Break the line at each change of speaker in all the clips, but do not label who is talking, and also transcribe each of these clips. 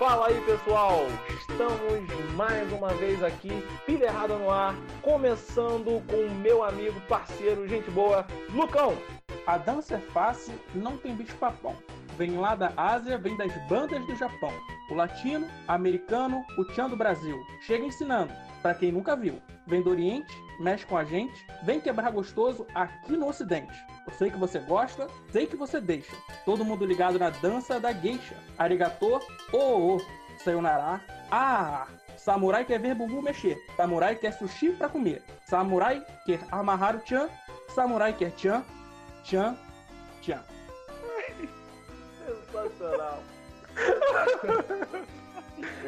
Fala aí pessoal, estamos mais uma vez aqui, Pilha Errada no ar, começando com meu amigo, parceiro, gente boa, Lucão.
A dança é fácil, não tem bicho papão. Vem lá da Ásia, vem das bandas do Japão. O latino, americano, o tchan do Brasil. Chega ensinando, para quem nunca viu. Vem do Oriente, mexe com a gente, vem quebrar gostoso aqui no Ocidente. Sei que você gosta, sei que você deixa. Todo mundo ligado na dança da geisha. Arigatô, ô, ô, sayonara, ah, Samurai quer ver bumbum mexer. Samurai quer sushi pra comer. Samurai quer amarrar o tchan. Samurai quer tchan, tchan, tchan.
Sensacional.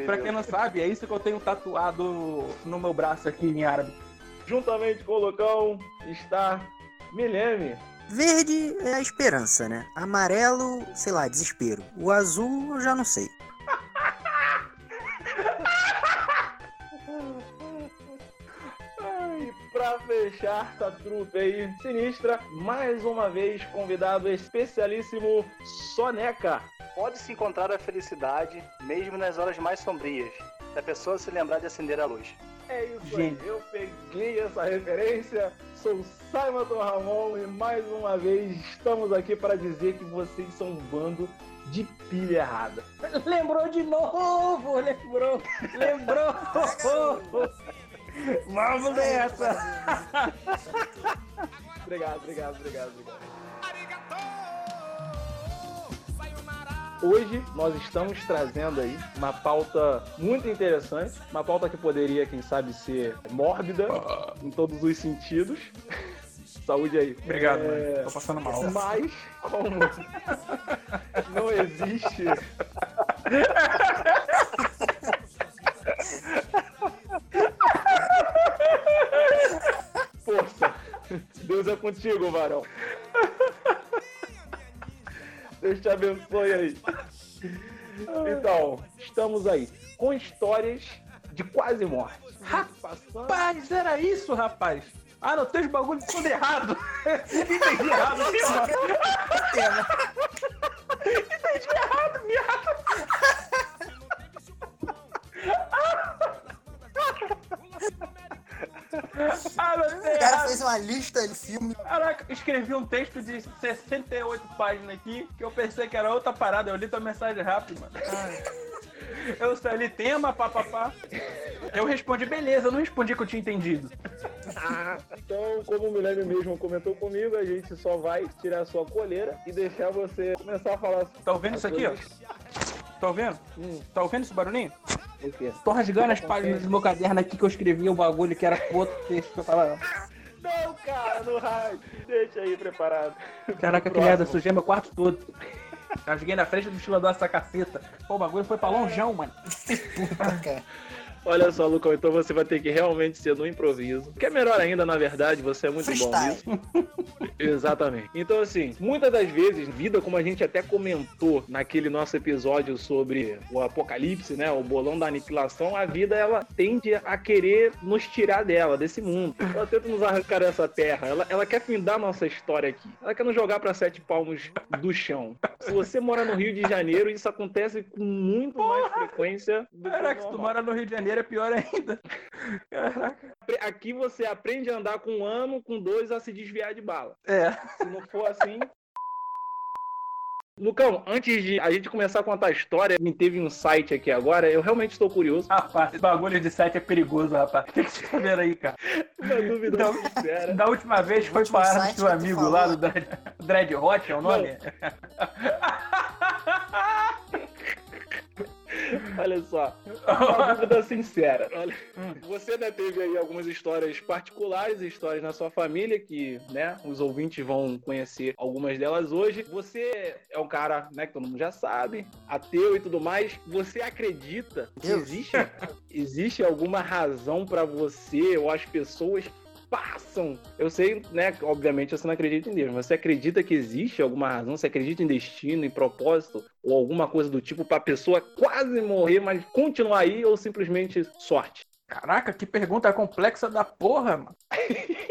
Pra quem não sabe, é isso que eu tenho tatuado no meu braço aqui em árabe.
Juntamente com o Lucão está Milene.
Verde é a esperança, né? Amarelo, sei lá, desespero. O azul, eu já não sei.
E pra fechar essa trupe aí sinistra, mais uma vez convidado especialíssimo Soneca.
Pode-se encontrar a felicidade mesmo nas horas mais sombrias, se a pessoa se lembrar de acender a luz.
É isso
Gente.
aí, eu peguei essa referência. Sou Simon Ramon e mais uma vez estamos aqui para dizer que vocês são um bando de pilha errada.
Lembrou de novo, lembrou, lembrou. Vamos nessa.
Obrigado, obrigado, obrigado, obrigado. Hoje nós estamos trazendo aí uma pauta muito interessante, uma pauta que poderia, quem sabe, ser mórbida em todos os sentidos. Saúde aí.
Obrigado,
É,
mano. Tô passando mal.
Mas, como não existe. Força. Deus é contigo, varão. Deus te abençoe aí. Então, estamos aí com histórias de quase morte.
Rapaz, era isso, rapaz. Ah, não, tem os bagulhos tudo errado. Entendi errado, mano. Entendi errado, viado. Ah,
O cara
errado.
fez uma lista de filme.
Caraca, escrevi um texto de 68 páginas aqui, que eu pensei que era outra parada, eu li tua mensagem rápido, mano. Eu só li tema, papapá. Eu respondi, beleza, eu não respondi que eu tinha entendido.
Então, como o Milênio mesmo comentou comigo, a gente só vai tirar a sua coleira e deixar você começar a falar.
Tá ouvindo isso aqui, ó?
coisas-
Tá ouvindo?
Hum,
Tá ouvindo esse barulhinho? Tô rasgando as páginas do meu caderno aqui que eu escrevi o bagulho que era outro texto que eu tava.
Não, cara, no raio. Deixa aí preparado.
Caraca, que merda, sujei meu quarto todo. Rasguei na frente do ventilador essa caceta. Pô, o bagulho foi pra longeão, mano.
Cara,
Olha só, Lucão, então você vai ter que realmente ser no improviso. Que é melhor ainda, na verdade, você é muito bom
Freestyle.
nisso. Exatamente. Então, assim, muitas das vezes, vida, como a gente até comentou naquele nosso episódio sobre o apocalipse, né? O bolão da aniquilação, a vida ela tende a querer nos tirar dela, desse mundo. Ela tenta nos arrancar dessa terra. Ela, ela quer findar nossa história aqui. Ela quer nos jogar pra sete palmos do chão. Se você mora no Rio de Janeiro, isso acontece com muito mais frequência do
Caraca, se tu mora no Rio de Janeiro é pior ainda. Caraca.
Aqui você aprende a andar com um ano, com dois a se desviar de bala.
É.
Se não for assim. Lucão, antes de a gente começar a contar a história, me teve um site aqui agora, eu realmente estou curioso.
Rapaz, esse bagulho de sete é perigoso, rapaz. O que, que você tá vendo aí, cara?
Uma dúvida
Não.
sincera.
Da última vez foi
último
para
site
do seu amigo
falou.
lá do Dread, Dread Hot, é o nome?
Olha só, uma dúvida sincera. Olha,
Hum.
você né, teve aí algumas histórias particulares, histórias na sua família, que né, os ouvintes vão conhecer algumas delas hoje. Você é um cara né, que todo mundo já sabe, ateu e tudo mais. Você acredita que existe, existe alguma razão pra você ou as pessoas passam. Eu sei, né? Obviamente você não acredita em Deus, mas você acredita que existe alguma razão? Você acredita em destino, em propósito? Ou alguma coisa do tipo pra pessoa quase morrer, mas continuar aí ou simplesmente sorte?
Caraca, que pergunta complexa da porra, mano.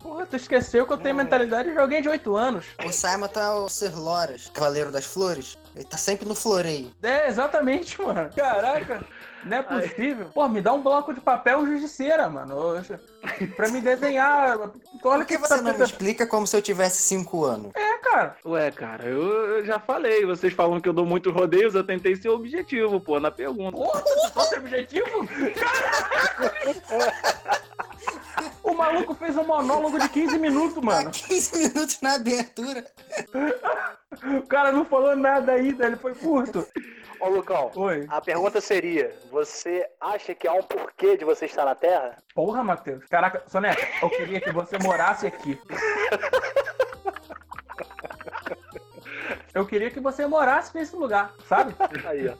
Porra, tu esqueceu que eu tenho mentalidade de alguém de 8 anos.
O Simon tá o Sir Loras, Cavaleiro das Flores. Ele tá sempre no floreio.
É, exatamente, mano. Caraca. Não é possível. Pô, me dá um bloco de papel justiceira, mano. Pra me desenhar. Olha
Por que
que
você
tá
não me
pensando-
explica como se eu tivesse 5 anos?
É, cara.
Ué, cara, eu, eu já falei. Vocês falam que eu dou muitos rodeios, eu tentei ser objetivo, pô, na pergunta.
Porra, qual é o objetivo? O maluco fez um monólogo de 15 minutos, mano.
15 minutos na abertura.
O cara não falou nada ainda, ele foi curto.
Ô, Lucão,
Oi.
a pergunta seria: você acha que há um porquê de você estar na Terra?
Porra, Matheus. Caraca, Soneca, eu queria que você morasse aqui. Eu queria que você morasse nesse lugar, sabe?
Aí, ó.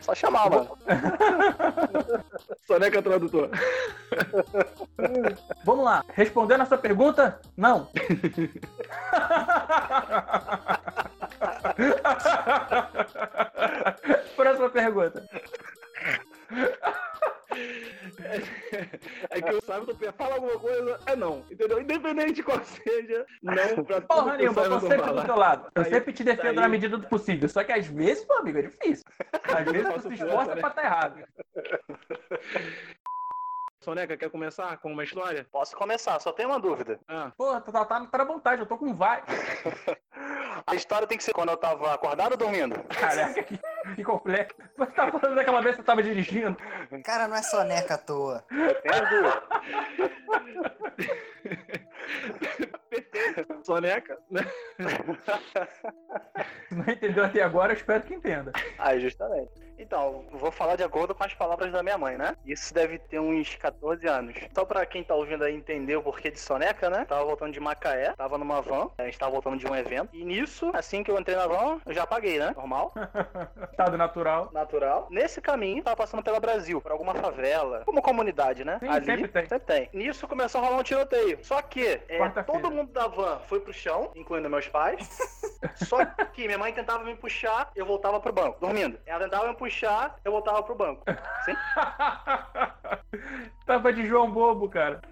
Só chamar, mano.
Soneca tradutor.
Vamos lá. Respondendo a sua pergunta, não. Próxima pergunta.
É que eu sabe do pé, fala alguma coisa, é não, entendeu? Independente de qual seja, não pra
Porra nenhuma, eu tô sempre do teu lado. Eu sempre te defendo na medida do possível. Só que às vezes, meu amigo, é difícil. Às vezes tu
Faço
se
força,
esforça
né?
pra tá errado.
Soneca, quer começar com uma história?
Posso começar, só tenho uma dúvida.
Ah,
Porra, tu tá, tá, tá na vontade, eu tô com vai.
A história tem que ser quando eu tava acordado ou dormindo?
Caraca, que, que complexo. Você tá falando daquela vez que você tava dirigindo.
Cara, não é soneca à toa.
Tem
perfeito. Soneca, né?
Se não entendeu até agora, eu espero que entenda.
Aí, justamente. Então, vou falar de acordo com as palavras da minha mãe, né? Isso deve ter uns 14 anos. Só pra quem tá ouvindo aí entender o porquê de soneca, né? Tava voltando de Macaé, tava numa van, a gente tava voltando de um evento. E nisso, assim que eu entrei na van, eu já paguei, né? Normal,
Estado natural.
natural. Nesse caminho, tava passando pela Brasil, por alguma favela, uma comunidade, né?
Sim, sempre tem.
Sempre tem. Nisso começou a rolar um tiroteio. Só que é, todo mundo da van foi pro chão, incluindo meus pais. Só que minha mãe tentava me puxar, eu voltava pro banco, dormindo. Ela tentava me puxar, eu voltava pro banco. Sim?
Tava de João Bobo, cara.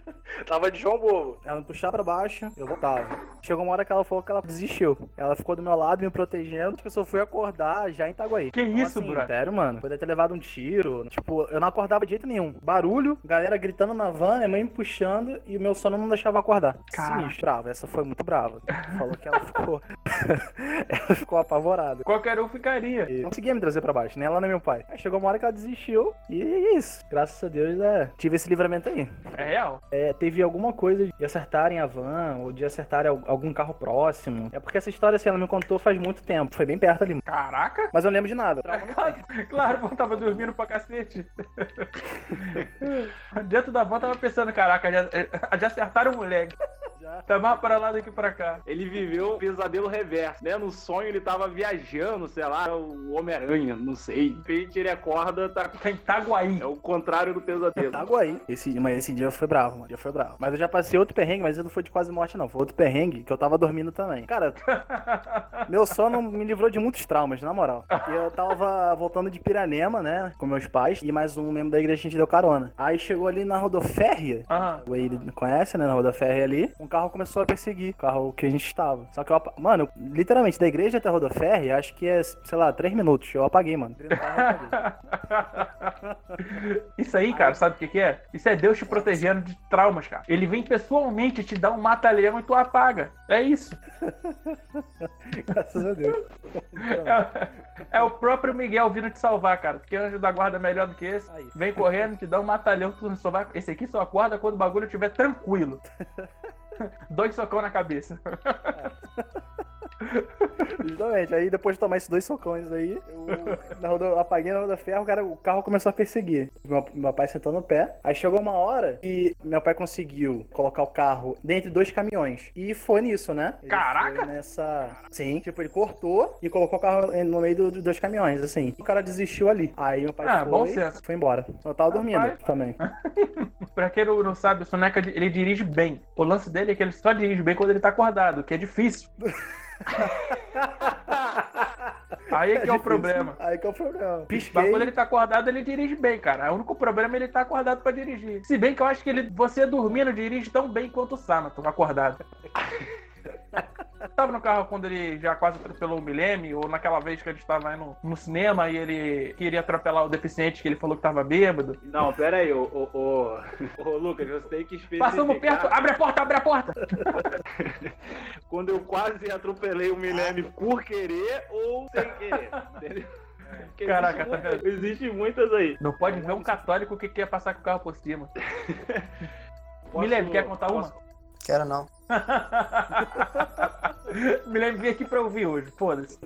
Tava de João Bobo.
Ela me puxava pra baixo, eu voltava. Chegou uma hora que ela falou que ela desistiu. Ela ficou do meu lado me protegendo, tipo, eu só fui acordar já em Itaguaí.
Que
Então,
isso,
assim,
brother?
Sério, mano. Poderia ter levado um tiro. Tipo, eu não acordava de jeito nenhum. Barulho, galera gritando na van, minha mãe me puxando e o meu sono não deixava acordar.
Caraca.
Sinistro. Brava, essa foi muito brava. Falou que ela ficou. ela ficou apavorada.
Qualquer um ficaria.
E não conseguia me trazer pra baixo, nem ela nem meu pai. Aí chegou uma hora que ela desistiu e é isso. Graças a Deus, é, tive esse livramento aí.
É real.
É, teve alguma coisa de acertarem a van ou de acertarem al- algum carro próximo. É porque essa história, assim, ela me contou faz muito tempo. Foi bem perto ali.
Caraca.
Mas eu não lembro de nada.
Claro, pô, tava dormindo pra cacete. Dentro da van tava pensando, caraca, já, já acertaram o moleque.
Já.
Tá mais pra lá do que pra cá.
Ele viveu o pesadelo reverso, né? No sonho ele tava viajando, sei lá, o Homem-Aranha, não sei. De repente ele acorda, tá...
Tá em Itaguaí.
é o contrário do pesadelo.
Esse, mas esse dia foi bravo, mano. Dia foi bravo. Mas eu já passei outro perrengue, mas não foi de quase morte, não. Foi outro perrengue que eu tava dormindo também. Cara, meu sono me livrou de muitos traumas, na moral. Eu tava voltando de Piranema, né? Com meus pais. E mais um membro da igreja a gente deu carona. Aí chegou ali na rodoférria.
Aham.
O ele conhece, né? Na rodoférria ali. Um carro começou a perseguir o carro que a gente estava. Só que eu, apa- mano, eu- literalmente, da igreja até a rodoférria, acho que é, sei lá, três minutos. Eu apaguei, mano.
Isso aí, cara, sabe o que, que é? Isso é Deus te protegendo de traumas, cara. Ele vem pessoalmente te dar um mata-leão e tu apaga. É isso.
Graças a Deus.
É, é o próprio Miguel vindo te salvar, cara. Porque anjo da guarda é melhor do que esse.
Aí.
Vem correndo, te dá um matalhão, tu só vai. Esse aqui só acorda quando o bagulho estiver tranquilo. Dois socão na cabeça.
Justamente. Aí depois de tomar esses dois socões aí, eu, na roda, apaguei na roda ferro, o, cara, o carro começou a perseguir. Meu, meu pai sentou no pé. Aí chegou uma hora e meu pai conseguiu colocar o carro dentro de dois caminhões. E foi nisso, né? Ele
Caraca!
nessa. Sim, tipo, ele cortou e colocou o carro no meio do- dos dois caminhões, assim. O cara desistiu ali. Aí meu pai
Ah,
foi, foi embora. Eu tava dormindo
Rapaz.
também.
Pra quem não não sabe, o Soneca ele dirige bem. O lance dele é que ele só dirige bem quando ele tá acordado, que é difícil. Aí é que é, o
difícil.
problema.
Aí que é o problema.
Mas
Pisquei.
quando ele tá acordado, ele dirige bem, cara. O único problema é ele tá acordado pra dirigir. Se bem que eu acho que ele, você dormindo dirige tão bem quanto o Samato acordado. Tava no carro quando ele já quase atropelou o Milene, ou naquela vez que a gente tava indo no cinema e ele queria atropelar o deficiente que ele falou que tava bêbado?
Não, pera aí, ô, ô, ô, ô, Lucas, você tem que especificar.
Passamos perto, abre a porta, abre a porta!
Quando eu quase atropelei o Milene por querer ou sem querer, entendeu? Porque
Caraca,
existe,
tá
muitas- existe muitas aí.
Não pode ver um católico que quer passar com o carro por cima.
Posso-
Milene, quer contar uma?
Quero não.
Milene veio aqui pra ouvir hoje, foda-se.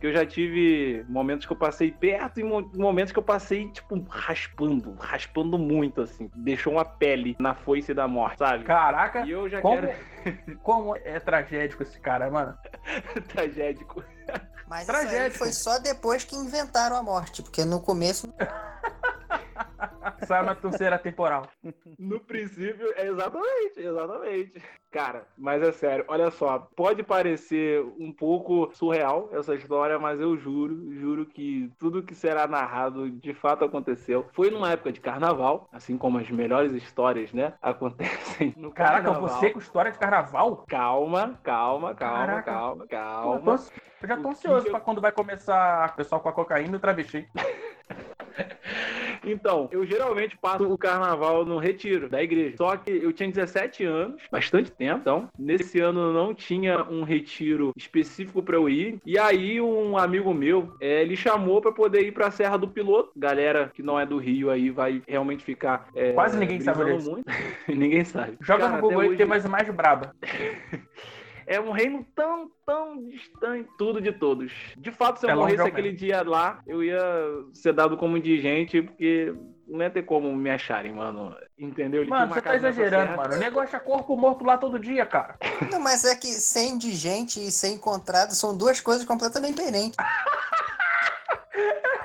Que eu já tive momentos que eu passei perto e mo- momentos que eu passei, tipo, raspando, raspando muito, assim. Deixou uma pele na foice da morte, sabe?
Caraca,
E eu já
como,
quero
como é tragédico esse cara, mano.
tragédico.
Mas isso aí
Tragédia.
foi só depois que inventaram a morte, porque no começo
Saiu na terceira temporal.
No princípio, é exatamente, exatamente. Cara, mas é sério, olha só, pode parecer um pouco surreal essa história, mas eu juro, juro que tudo que será narrado de fato aconteceu. Foi numa época de carnaval, assim como as melhores histórias, né, acontecem no
Caraca,
carnaval.
você com história de carnaval?
Calma, calma, calma,
Caraca.
calma, calma.
eu, tô, eu já tô
O
ansioso
que
pra quando vai começar o pessoal com a cocaína e o travesti.
Então, eu geralmente passo o carnaval no retiro da igreja. Só que eu tinha 17 anos, bastante tempo. Então, nesse ano não tinha um retiro específico pra eu ir. E aí, um amigo meu, eh, ele chamou pra poder ir pra Serra do Piloto. Galera que não é do Rio aí vai realmente ficar. eh,
Quase ninguém sabe disso.
muito. ninguém sabe.
Joga
Cara,
no Google
hoje-
tem mais imagem braba.
É um reino tão, tão distante, tudo de todos. De fato, se eu
É
morresse aquele dia lá, eu ia ser dado como indigente, porque não ia ter como me acharem, mano. Entendeu? Ele
Mano, você tá exagerando, mano. O negócio é corpo morto lá todo dia, cara.
Não, mas é que ser indigente e ser encontrado são duas coisas completamente diferentes.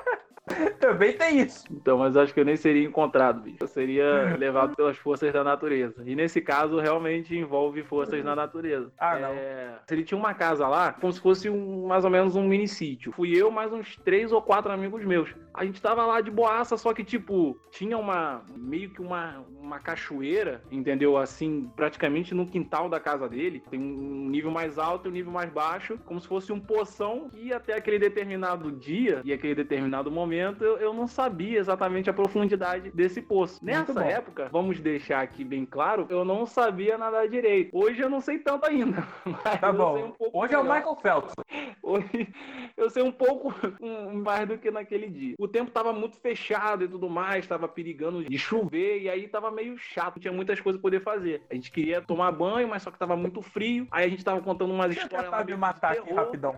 Também tem isso.
Então, mas eu acho que eu nem seria encontrado, bicho. Eu seria levado pelas forças da natureza. E nesse caso, realmente envolve forças da natureza.
Ah, não.
É, Ele tinha uma casa lá, como se fosse um, mais ou menos um mini sítio. Fui eu mais uns três ou quatro amigos meus. A gente tava lá de boaça, só que, tipo, tinha uma. meio que uma, uma cachoeira, entendeu? Assim, praticamente no quintal da casa dele. Tem um nível mais alto e um nível mais baixo, como se fosse um poção que até aquele determinado dia e aquele determinado momento eu, eu não sabia exatamente a profundidade desse poço. Nessa época, vamos deixar aqui bem claro, eu não sabia nadar direito. Hoje eu não sei tanto ainda. Mas
Tá bom.
um
Hoje é o
melhor.
Michael Phelps.
Hoje eu sei um pouco mais do que naquele dia. O tempo tava muito fechado e tudo mais, tava perigando de chover e aí tava meio chato, tinha muitas coisas pra poder fazer. A gente queria tomar banho, mas só que tava muito frio. Aí a gente tava contando umas histórias lá
me matar
de
aqui rapidão.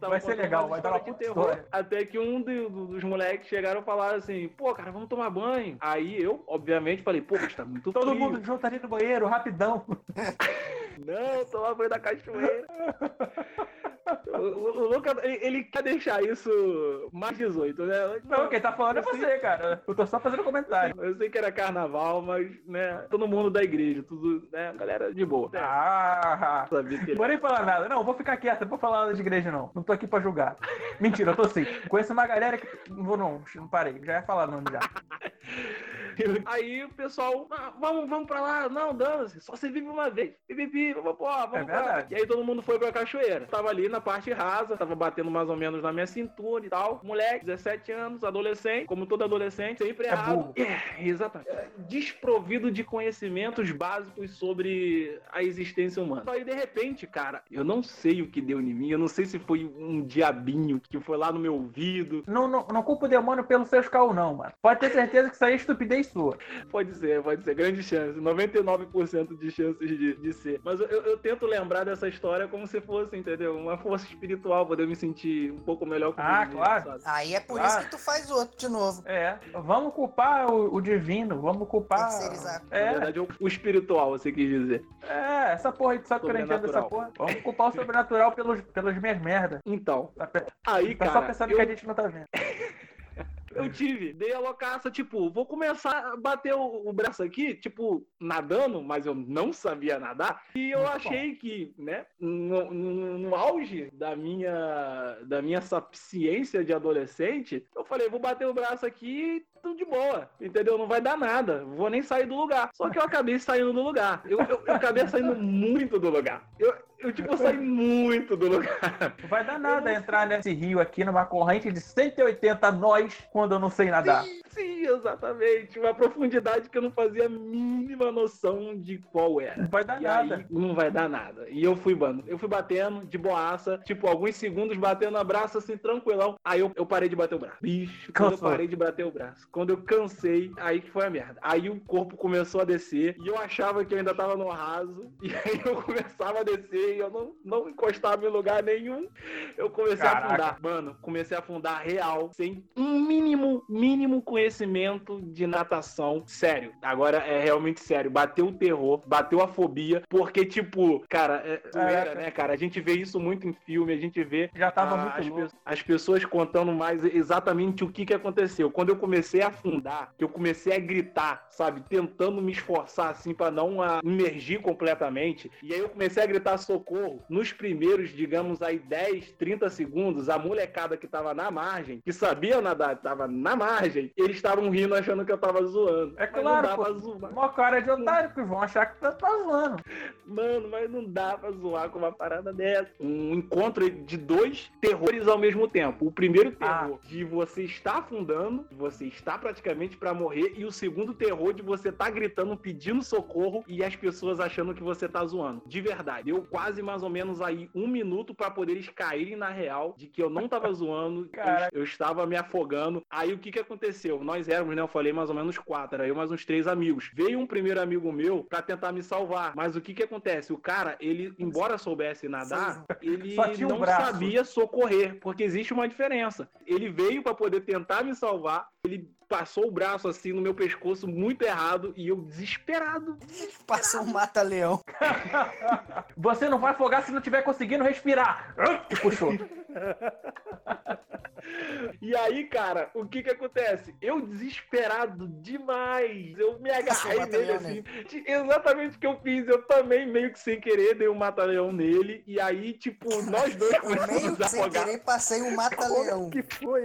Vai ser legal, vai dar uma
de terror. Até que um do- dos moleques chegaram e falaram assim: pô, cara, vamos tomar banho. Aí eu, obviamente, falei: pô, mas tá muito
Todo
frio.
mundo junto ali no banheiro, rapidão.
Não, tomar banho da cachoeira. o, o- o Lucas, ele, ele quer deixar isso mais 18, né?
Não, quem tá falando é você, cara. Eu tô só fazendo comentário.
Eu sei que era carnaval, mas, né, todo mundo da igreja, tudo, né, galera de boa.
Ah,
Sabia que
não
ele...
vou nem falar nada. Não, vou ficar quieto, não vou falar nada de igreja, não. Não tô aqui pra julgar. Mentira, eu tô sim. Conheço uma galera que. Não vou, não, não parei. Já ia falar nome já.
Aí o pessoal, "Ah, vamos, vamos pra lá, não, dane-se, só você vive uma vez. Pipipi, vamos, pô, vamos
É
pra. E aí todo mundo foi pra cachoeira. Tava ali na parte rasa, tava batendo mais ou menos na minha cintura e tal. Moleque, 17 anos, adolescente, como todo adolescente, sempre
É
errado. É, exatamente. É, Desprovido de conhecimentos básicos sobre a existência humana. Aí de repente, cara, eu não sei o que deu em mim, eu não sei se foi um diabinho que foi lá no meu ouvido.
Não, não, não culpa o demônio pelos seus caos, não, mano. Pode ter certeza que isso aí é estupidez sua.
Pode ser, pode ser. Grande chance. 99% de chances de, de ser. Mas eu, eu tento lembrar dessa história como se fosse, entendeu? Uma força espiritual, poder me sentir um pouco melhor comigo
Ah, claro.
sabe?
Aí é por
Ah.
isso que tu faz outro de novo.
É. Vamos culpar o, o divino, vamos culpar.
Terceirizar.
Na
É,
verdade, o, o espiritual, você quis dizer.
é, essa porra aí, tu sabe que eu não entendo dessa porra. Vamos culpar o sobrenatural pelos, pelas minhas merdas.
Então,
Tá,
aí,
tá só
cara,
pensando
eu,
que a gente não tá vendo.
eu tive. Dei a loucaça, tipo, vou começar a bater o, o braço aqui, tipo, nadando, mas eu não sabia nadar. E eu
Muito
achei que, né, no, no- no auge da minha, da minha sapiência de adolescente, eu falei, vou bater o braço aqui tudo de boa, entendeu? Não vai dar nada, vou nem sair do lugar. Só que eu acabei saindo do lugar. Eu, eu, eu acabei saindo muito do lugar. Eu, eu tipo, saí muito do lugar.
Não vai dar nada entrar nesse rio aqui numa corrente de 180 nós quando eu não sei nadar.
Sim, sim, exatamente. Uma profundidade que eu não fazia a mínima noção de qual era.
Não vai dar
E
nada.
aí, não vai dar nada. E eu fui, mano, eu fui batendo de boaça, tipo, alguns segundos batendo a braço assim, tranquilão. Aí eu, eu parei de bater o braço. Bicho, quando eu parei de bater o braço. Quando eu cansei, aí que foi a merda. Aí o corpo começou a descer e eu achava que eu ainda tava no raso. E aí eu começava a descer e eu não, não encostava em lugar nenhum. Eu comecei
Caraca.
a afundar. Mano, comecei a afundar real, sem um mínimo, mínimo conhecimento de natação. Sério, agora é realmente sério. Bateu o terror, bateu a fobia, porque, tipo, cara, é zoeira,
Caraca.
né, cara? A gente vê isso muito em filme, a gente vê
Já tava
ah,
muito
as, pe- as pessoas contando mais exatamente o que, que aconteceu. Quando eu comecei a afundar, que eu comecei a gritar, sabe? Tentando me esforçar, assim, pra não ah, imergir completamente. E aí eu comecei a gritar socorro. Nos primeiros, digamos, aí 10, 30 segundos, a molecada que tava na margem, que sabia nadar, tava na margem, eles estavam rindo achando que eu tava zoando.
É claro, pô.
zoar.
Mó cara de otário que vão achar que tá, tá zoando.
Mano, mas não dá pra zoar com uma parada dessa. Um encontro de dois terrores ao mesmo tempo. O primeiro terror de você estar afundando, você está praticamente pra morrer, e o segundo terror de você tá gritando, pedindo socorro e as pessoas achando que você tá zoando. De verdade. Deu quase mais ou menos aí um minuto pra poder eles caírem na real de que eu não tava zoando, eu, eu estava me afogando. Aí o que que aconteceu? Nós éramos, né? Eu falei mais ou menos quatro, era eu mais uns três amigos. Veio um primeiro amigo meu pra tentar me salvar. Mas o que que acontece? O cara, ele, embora soubesse nadar, ele não sabia socorrer, porque existe uma diferença. Ele veio pra poder tentar me salvar, ele passou o braço assim no meu pescoço muito errado e eu desesperado.
Passou um mata-leão.
Você não vai afogar se não tiver conseguindo respirar. E puxou.
E aí, cara, o que que acontece? Eu desesperado demais. Eu me agarrei nele assim. De- Exatamente o que eu fiz. Eu também, meio que sem querer, dei um mata-leão nele. E aí, tipo, nós dois começamos
meio
a
que sem
afogar.
querer passei um mata-leão.
Que foi?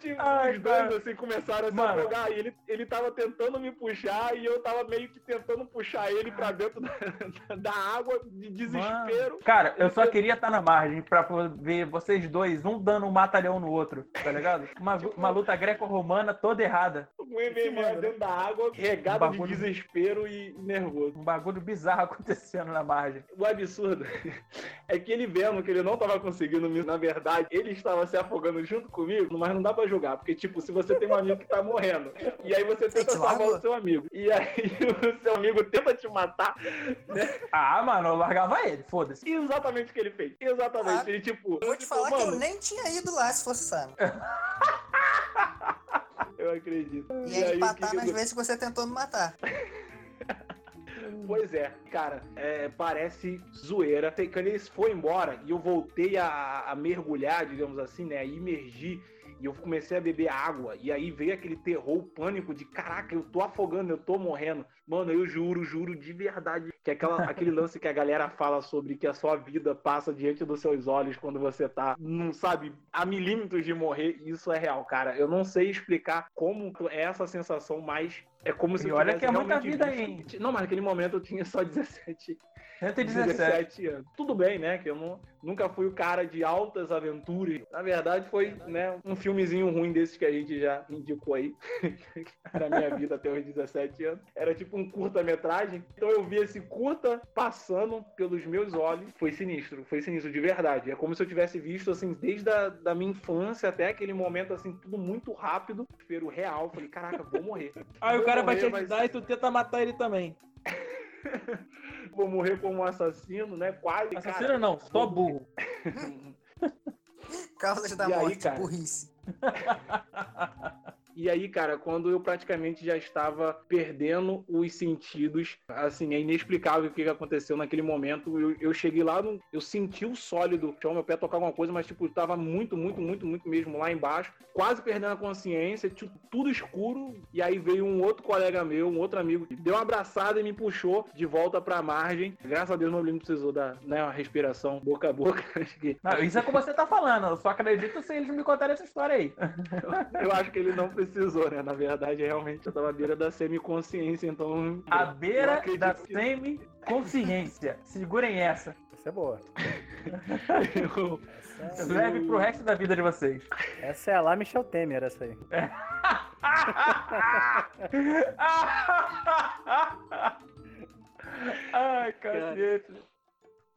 Tipo,
Ai,
os dois assim começaram a se
Mano.
afogar. E ele, ele tava tentando me puxar e eu tava meio que tentando puxar ele pra dentro da, da água de desespero.
Cara, eu só queria estar na margem pra ver vocês dois, um dando um mata-leão no outro, tá ligado? Uma, uma luta greco-romana toda errada.
Com o MMA dentro da água, regado
Bagulho.
de desespero e nervoso.
Um bagulho bizarro acontecendo na margem.
O absurdo é que ele vendo que ele não tava conseguindo me, na verdade, ele estava se afogando junto comigo, mas não dá pra julgar, porque tipo, se você tem um amigo que tá morrendo, e aí você tenta
te
salvar
largou?
o seu amigo, e aí o seu amigo tenta te matar, né?
Ah, mano, eu largava ele, foda-se.
Exatamente o que ele fez. Exatamente.
Ah,
ele, tipo,
Vou te
tipo,
falar que eu
mano,
nem tinha ido lá se fosse Sam.
eu acredito.
E
aí,
aí empatar
que
nas
eu-
vezes que você tentou me matar.
Pois é, cara, é, parece zoeira. Quando ele foi embora e eu voltei a, a mergulhar, digamos assim, né? A imergir. E eu comecei a beber água. E aí veio aquele terror, o pânico de caraca, eu tô afogando, eu tô morrendo. Mano, eu juro, juro de verdade que aquela, aquele lance que a galera fala sobre que a sua vida passa diante dos seus olhos quando você tá, não sabe, a milímetros de morrer, isso é real, cara. Eu não sei explicar como é essa sensação, mas é como se
E
eu
olha que é muita vida
visto- Não, mas naquele momento eu tinha só 17
117.
17 anos. Tudo bem, né? Que eu não, nunca fui o cara de altas aventuras. Na verdade, foi né, um filmezinho ruim desses que a gente já indicou aí. Era minha vida até os 17 anos. Era tipo um curta-metragem. Então eu vi esse curta passando pelos meus olhos. Foi sinistro, foi sinistro de verdade. É como se eu tivesse visto, assim, desde a da minha infância até aquele momento, assim, tudo muito rápido. Espero real. Falei, caraca, vou morrer.
Aí o Cara vai te
morrer, mas-
ajudar e tu tenta matar ele também.
Vou morrer como um assassino, né? Quase. cara.
Assassino não, só burro.
Causas da
E aí,
morte,
cara?
burrice.
E aí, cara, quando eu praticamente já estava perdendo os sentidos, assim, é inexplicável o que aconteceu naquele momento. Eu, eu cheguei lá, no, eu senti o sólido, tinha meu pé tocar alguma coisa, mas, tipo, tava muito, muito, muito, muito mesmo lá embaixo, quase perdendo a consciência, tipo, tudo escuro. E aí veio um outro colega meu, um outro amigo, deu uma abraçada e me puxou de volta pra margem. Graças a Deus, meu não precisou da né, uma respiração boca a boca.
Não, isso é como você tá falando, eu só acredito se eles me contarem essa história aí.
Eu, eu acho que ele não precisou, né? Na verdade, realmente eu tava à beira da semiconsciência, então.
À beira da
que-
semiconsciência. Segurem essa.
Essa é boa.
eu-
Essa é,
Leve pro resto da vida de vocês.
essa é a lá Michel Temer, essa aí.
Ai, cacete.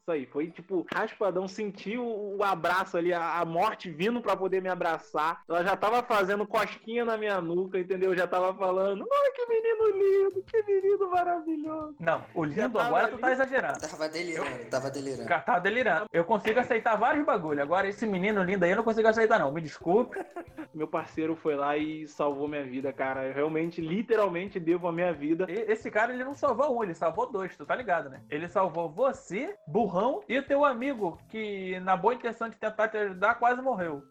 Isso aí, foi tipo raspadão, senti o, o abraço ali, a, a morte vindo pra poder me abraçar. Ela já tava fazendo cosquinha na minha nuca, entendeu? Já tava falando, olha que menino lindo, que menino maravilhoso.
Não, o lindo
tava
agora tu
ali.
tá exagerando.
Tava delirando, tava delirando.
O cara tá delirando. Eu consigo aceitar vários bagulho. Agora, esse menino lindo aí eu não consigo aceitar, não. Me desculpe.
Meu parceiro foi lá e salvou minha vida, cara. Eu realmente, literalmente, devo a minha vida.
E- Esse cara, ele não salvou um, ele salvou dois, tu tá ligado, né? Ele salvou você, burrão, e teu amigo, que na boa intenção de tentar te ajudar, quase morreu.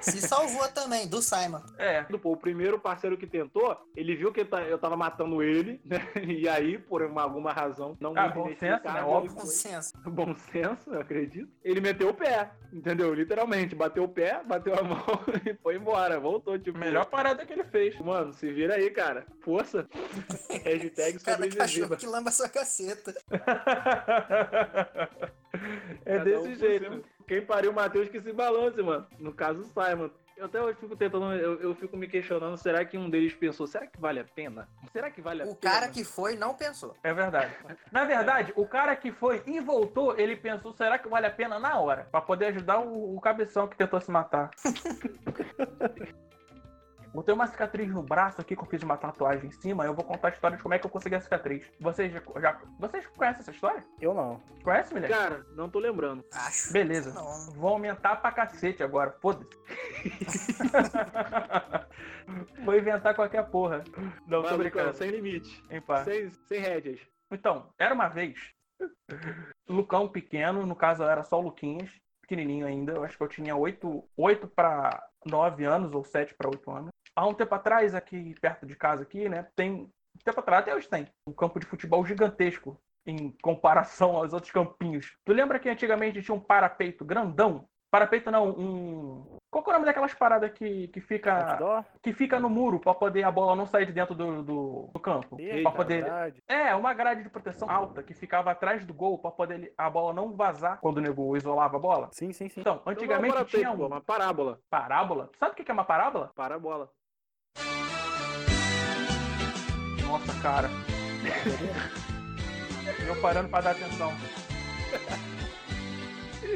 Se salvou também, do Simon.
É.
Pô, o primeiro parceiro que tentou, ele viu que eu ta- eu tava matando ele, né? E aí, por uma- alguma razão, não
Ah, bom senso, né? Óbvio.
Foi-
senso.
bom senso, eu acredito. Ele meteu o pé, entendeu? Literalmente, bateu o pé, bateu a mão e foi embora. Voltou, tipo.
Melhor parada que ele fez.
Mano, se vira aí, cara. Força. Hashtag
Cada cachorro que lamba sua caceta.
É
Cada
desse
um
jeito.
Quem pariu o Matheus que se balance, mano. No caso, o Simon. Eu até hoje fico tentando, eu, eu fico me questionando, será que um deles pensou, será que vale a pena? Será que vale a
O
pena?
cara que foi não pensou.
É verdade. Na verdade, o cara que foi e voltou, ele pensou, será que vale a pena na hora? Pra poder ajudar o, o cabeção que tentou se matar. Botei uma cicatriz no braço aqui que eu fiz uma tatuagem em cima. Eu vou contar a história de como é que eu consegui a cicatriz. Vocês já, já- vocês conhecem essa história?
Eu não.
Conhece, mulher?
Cara, não tô lembrando.
Acho.
Beleza.
Não.
Vou aumentar pra cacete agora, foda-se. Vou inventar qualquer porra. Não, tô
Vai,
brincando.
Sem limite. Sem, sem rédeas.
Então, era uma vez. Lucão pequeno, no caso era só o Luquinhas, pequenininho ainda. Eu acho que eu tinha 8, 8 para 9 anos, ou 7 para 8 anos. Há um tempo atrás, aqui perto de casa, aqui, né? Tem. Um tempo atrás, até hoje tem. Um campo de futebol gigantesco em comparação aos outros campinhos. Tu lembra que antigamente tinha um parapeito grandão? Parapeito não, um. Qual que é o nome daquelas paradas que, que fica
Outdoor?
que fica no muro pra poder a bola não sair de dentro do, do, do campo? Pra poder
verdade.
é, uma grade de proteção alta que ficava atrás do gol pra poder a bola não vazar quando o nego isolava a bola.
Sim, sim, sim.
Então, antigamente
Então,
tinha
pô,
uma
uma parábola.
parábola. Sabe o que que é uma parábola?
Parabola.
Cara. Eu parando pra dar atenção.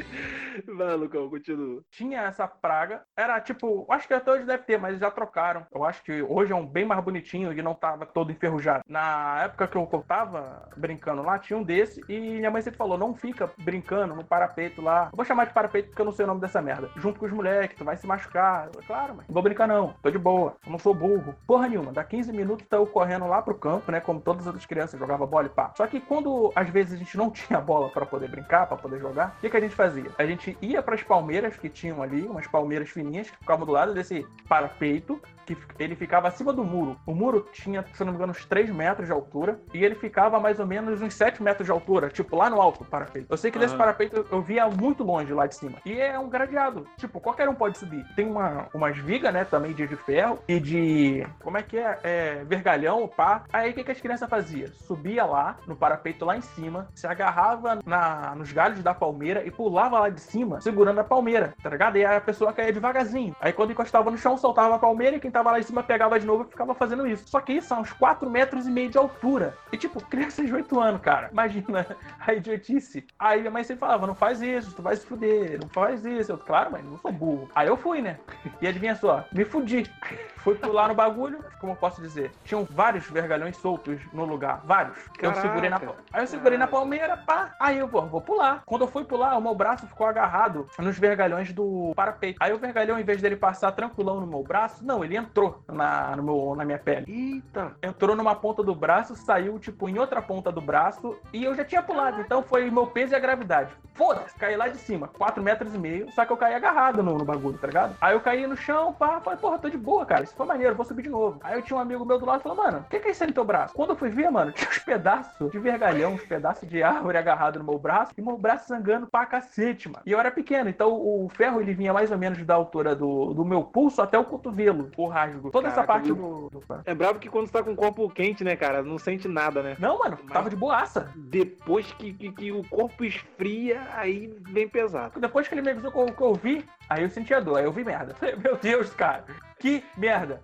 Vai, Lucão, continua.
Tinha essa praga. Era tipo, acho que até hoje deve ter, mas já trocaram. Eu acho que hoje é um bem mais bonitinho e não tava todo enferrujado. Na época que eu tava brincando lá, tinha um desse. E minha mãe sempre falou: não fica brincando no parapeito lá. Eu vou chamar de parapeito porque eu não sei o nome dessa merda. Junto com os moleques, tu vai se machucar. Eu claro, mas não vou brincar não. Tô de boa. Eu não sou burro. Porra nenhuma. Dá 15 minutos, tá eu correndo lá pro campo, né? Como todas as outras crianças jogava bola e pá. Só que quando às vezes a gente não tinha bola pra poder brincar, pra poder jogar, o que, que a gente fazia? A gente ia pras palmeiras que tinham ali, umas palmeiras fininhas que ficavam do lado desse parapeito, que ele ficava acima do muro. O muro tinha, se não me engano, uns 3 metros de altura, e ele ficava mais ou menos uns 7 metros de altura, tipo lá no alto do parapeito. Eu sei que desse
Aham.
parapeito eu- eu via muito longe lá de cima. E é um gradeado. Tipo, qualquer um pode subir. Tem uma, umas vigas, né, também de, de ferro e de. Como é que é? é vergalhão, pá. Aí o que, que as crianças faziam? Subia lá, no parapeito lá em cima, se agarrava na, nos galhos da palmeira e pulava lá de cima, segurando a palmeira, tá ligado? E a pessoa caía devagarzinho. Aí quando encostava no chão, soltava a palmeira e quem tava lá em cima pegava de novo e ficava fazendo isso. Só que isso a uns 4 metros e meio de altura. E tipo, criança de 8 anos, cara. Imagina a idiotice. Aí minha mãe sempre falava, não faz isso, tu vai se fuder, não faz isso. Eu, claro, mãe, não sou burro. Aí eu fui, né? E adivinha só, me fudi. Fui pular no bagulho, como eu posso dizer? Tinham vários vergalhões soltos no lugar, vários. eu
Caraca.
segurei na Aí eu segurei na palmeira, pá. Aí eu, pô, vou pular. Quando eu fui pular, o meu braço braço ficou agarrado nos vergalhões do parapeito. Aí o vergalhão, em vez dele passar tranquilão no meu braço, não, ele entrou na, no meu, na minha pele.
Eita.
Entrou numa ponta do braço, saiu, tipo, em outra ponta do braço, e eu já tinha pulado. Então foi meu peso e a gravidade. Foda-se, caí lá de cima, 4 metros e meio, só que eu caí agarrado no, no bagulho, tá ligado? Aí eu caí no chão, pá, falei, porra, tô de boa, cara, isso foi maneiro, vou subir de novo. Aí eu tinha um amigo meu do lado e falou, mano, o que, que é isso aí no teu braço? Quando eu fui ver, mano, tinha uns pedaços de vergalhão, uns pedaços de árvore agarrado no meu braço, e meu braço sangrando pra cacete, mano. E eu era pequeno, então o ferro ele vinha mais ou menos da altura do, do meu pulso até o cotovelo, o rasgo. Toda essa
Caraca,
parte
viu?
do, do.
É brabo que quando você tá com o corpo quente, né, cara, não sente nada, né?
Não, mano, tava de boaça.
Depois que, que, que o corpo esfria, aí vem pesado.
Depois que ele me avisou que eu, que eu vi, aí eu senti a dor, aí eu vi merda. Meu Deus, cara, que merda.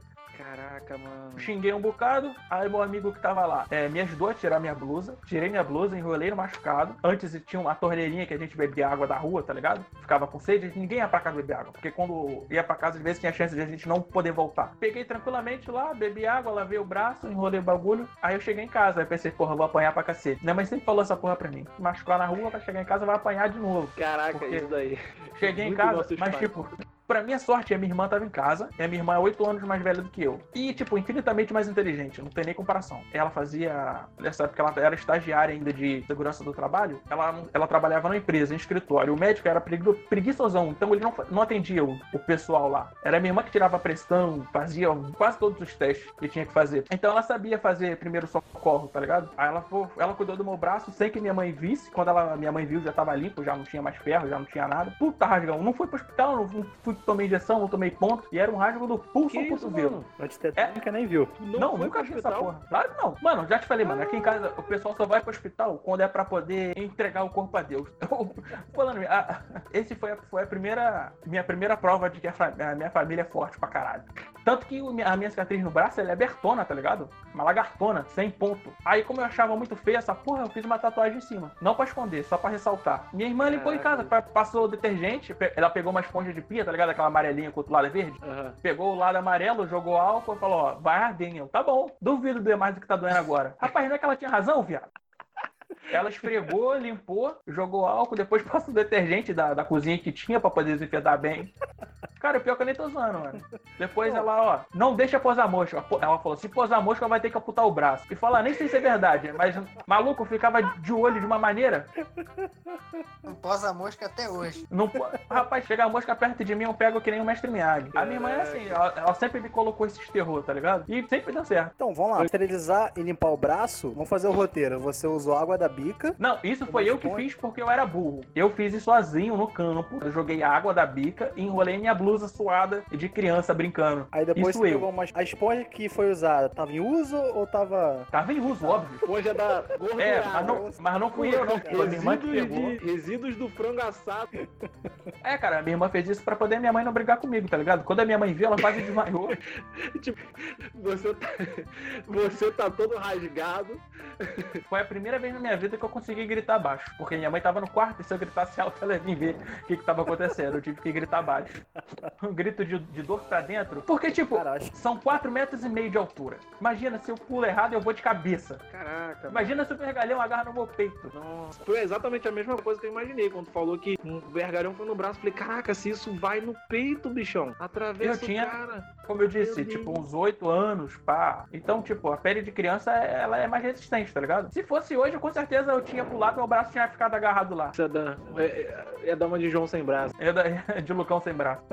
Caraca, mano.
Xinguei um bocado, aí meu amigo que tava lá é, me ajudou a tirar minha blusa. Tirei minha blusa, enrolei no machucado. Antes tinha uma torneirinha que a gente bebia água da rua, tá ligado? Ficava com sede, ninguém ia pra casa beber água. Porque quando ia pra casa, às vezes tinha chance de a gente não poder voltar. Peguei tranquilamente lá, bebi água, lavei o braço, enrolei o bagulho. Aí eu cheguei em casa, aí pensei, porra, vou apanhar pra cacete. Minha mãe sempre falou essa porra pra mim. Machucar na rua, vai chegar em casa, vai apanhar de novo.
Caraca,
Porque-
isso daí.
Cheguei em
Muito
casa,
nossos
mas
pais.
tipo, pra minha sorte, a minha irmã tava em casa. E a minha irmã é 8 anos mais velha do que eu. E, tipo, infinitamente mais inteligente, não tem nem comparação. Ela fazia. Nessa época ela era estagiária ainda de segurança do trabalho. Ela, ela trabalhava numa empresa, em escritório. O médico era pregui- preguiçosão, então ele não, não atendia o, o pessoal lá. Era a minha irmã que tirava a pressão, fazia quase todos os testes que tinha que fazer. Então ela sabia fazer primeiro socorro, tá ligado? Aí ela, ela cuidou do meu braço sem que minha mãe visse. Quando ela, minha mãe viu, já tava limpo, já não tinha mais ferro, já não tinha nada. Puta rasgão. Não fui pro hospital, não fui, tomei injeção, não tomei ponto. E era um rasgo do pulso
Que
ao cotovelo.
Antitetânica nem viu.
Não,
foi
nunca vi essa porra. Claro que não. Mano, já te falei, mano. Aqui em casa o pessoal só vai pro hospital quando é pra poder entregar o corpo a Deus. Falando, a- esse foi a, foi a primeira. Minha primeira prova de que a, fa- a minha família é forte pra caralho. Tanto que a minha cicatriz no braço ela é abertona, tá ligado? Uma lagartona, sem ponto. Aí, como eu achava muito feia essa porra, eu fiz uma tatuagem em cima. Não pra esconder, só pra ressaltar. Minha irmã limpou em casa, pa- passou detergente, ela pegou uma esponja de pia, tá ligado? Aquela amarelinha com o outro lado é verde.
Aham.
Pegou o lado amarelo, jogou álcool e falou, ó, vai arder, hein? Eu, tá bom, duvido doer mais do que tá doendo agora. Rapaz, não é que ela tinha razão, viado? Ela esfregou, limpou, jogou álcool, depois passou o detergente da, da cozinha que tinha pra poder desinfetar bem. Cara, o pior que eu nem tô zoando, mano. Depois ela, ó, não deixa posar mosca. Ela falou, se posar mosca vai ter que amputar o braço. E fala, nem sei se é verdade, mas maluco ficava de olho de uma maneira.
Não posa mosca até hoje.
Não, rapaz, chega a mosca perto de mim, eu pego que nem o mestre Miyagi. A minha irmã é assim, ela, ela sempre me colocou esses terror, tá ligado? E sempre deu certo.
Então, vamos lá. Esterilizar e limpar o braço, vamos fazer o roteiro. Você usou água da bica.
Não, isso foi eu que fiz porque eu era burro. Eu fiz isso sozinho no campo. Eu joguei água da bica e enrolei minha blusa suada de criança brincando.
Aí depois
Isso
você
eu.
uma... A esponja que foi usada, tava em uso ou tava...
Tava em uso, óbvio.
Esponja da gordura.
É, mas não, mas não fui eu, não. Foi minha irmã que
Resíduos,
pegou.
de, resíduos do frango assado.
É, cara, minha irmã fez isso pra poder minha mãe não brigar comigo, tá ligado? Quando a minha mãe viu, ela quase desmaiou.
tipo, você tá, você tá todo rasgado.
Foi a primeira vez na minha vida que eu consegui gritar baixo. Porque minha mãe tava no quarto e se eu gritasse alto, ela ia vir ver o que que tava acontecendo. Eu tive que gritar baixo. Um grito de, de dor pra dentro. Porque, tipo,
Cara, acho-
são 4 metros e meio de altura. Imagina, se eu pulo errado, eu vou de cabeça.
Caraca.
Imagina se o vergalhão agarra no meu peito.
Nossa, foi exatamente a mesma coisa que eu imaginei quando tu falou que um vergalhão foi no braço. Falei, caraca, se isso vai no peito, bichão, atravessa
Eu tinha-
o cara.
Como eu disse, tipo, uns 8 anos, pá. Então, tipo, a pele de criança, ela é mais resistente, tá ligado? Se fosse hoje, com certeza eu tinha pulado, meu braço tinha ficado agarrado lá.
Isso é da, é, é, é da uma de João sem braço.
É da- de Lucão sem braço.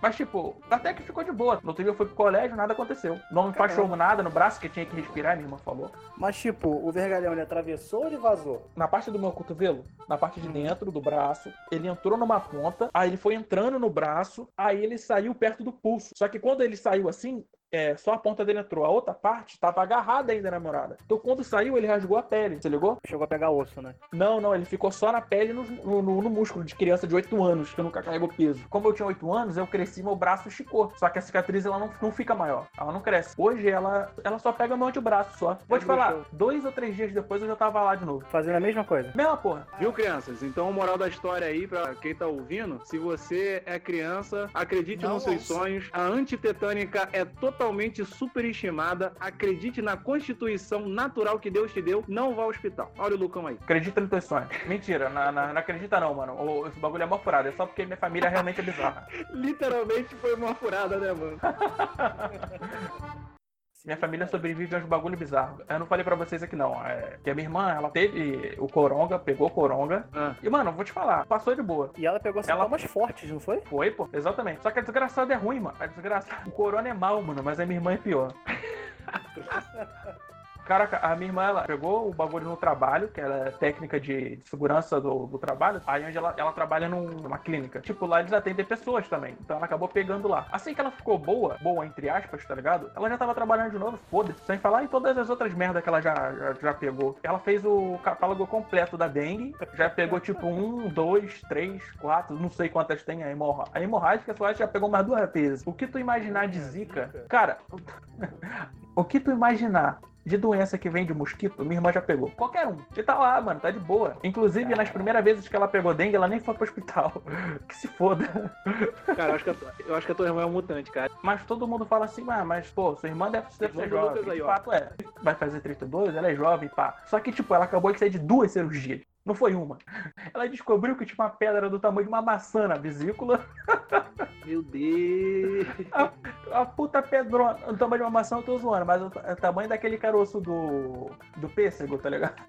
Mas, tipo, até que ficou de boa. No outro dia eu fui pro colégio, nada aconteceu. Não me enfaixou nada no braço, que tinha que respirar, minha irmã falou.
Mas, tipo, o vergalhão, ele atravessou ou ele vazou?
Na parte do meu cotovelo, na parte de dentro do braço, ele entrou numa ponta, aí ele foi entrando no braço, aí ele saiu perto do pulso. Só que quando ele saiu assim, é, só a ponta dele entrou. A outra parte estava agarrada ainda na morada. Então quando saiu, ele rasgou a pele. Você ligou?
Chegou a pegar osso, né?
Não, não, ele ficou só na pele e no, no- no- no músculo de criança de 8 anos, que nunca carregou peso. Como eu tinha 8 anos, eu cresci, meu braço esticou. Só que a cicatriz ela não, não fica maior, ela não cresce. Hoje ela, ela só pega meu antebraço só. Vou te falar, dois ou três dias depois eu já tava lá de novo.
Fazendo a mesma coisa.
Mesma porra.
Viu, crianças? Então, moral da história aí, pra quem tá ouvindo, se você é criança, acredite
Não
nos seus
ouça.
sonhos. A antitetânica é totalmente superestimada. Acredite na constituição natural que Deus te deu. Não vá ao hospital. Olha o Lucão aí.
Acredita nos teus sonhos. Mentira, na- na- não acredita não, mano. Esse bagulho é mó furado. É só porque minha família realmente é bizarra.
Literalmente foi uma furada, né, mano?
Minha família sobrevive a uns bagulho bizarro. Eu não falei pra vocês aqui não. É que a minha irmã, ela teve o coronga, pegou o coronga.
Ah.
E, mano, eu vou te falar, passou de boa.
E ela pegou
Ela-
sintomas fortes, não foi?
Foi, pô, exatamente. Só que a desgraçada é ruim, mano. A desgraçada. O corona é mal, mano, mas a minha irmã é pior. Caraca, a minha irmã, ela pegou o bagulho no trabalho, que ela é técnica de, segurança do, do trabalho, aí onde ela, ela trabalha num- numa clínica. Tipo, lá eles atendem pessoas também. Então ela acabou pegando lá. Assim que ela ficou boa, boa entre aspas, tá ligado? Ela já tava trabalhando de novo, foda-se. Sem falar em todas as outras merdas que ela já, já, já pegou. Ela fez o catálogo completo da dengue, já pegou tipo um, dois, três, quatro, não sei quantas tem a hemorra. A hemorrágica só já pegou mais duas vezes. O que tu imaginar de zika, cara, o que tu imaginar de doença que vem de mosquito, minha irmã já pegou. Qualquer um. E tá lá, mano, tá de boa. Inclusive, nas primeiras vezes que ela pegou dengue, ela nem foi pro hospital. que se foda.
Cara, eu acho, que a, tua- eu acho que a tua irmã é um mutante, cara.
Mas todo mundo fala assim, ah, mas, pô, sua irmã deve, ser
do
jovem.
Aí,
de fato é. Vai fazer 32, ela é jovem, pá. Só que, tipo, ela acabou de sair de duas cirurgias. Não foi uma. Ela descobriu que tinha uma pedra do tamanho de uma maçã na vesícula.
Meu Deus.
A puta pedrona, do tamanho de uma maçã eu tô zoando, mas o, o tamanho daquele caroço do. do pêssego, tá ligado?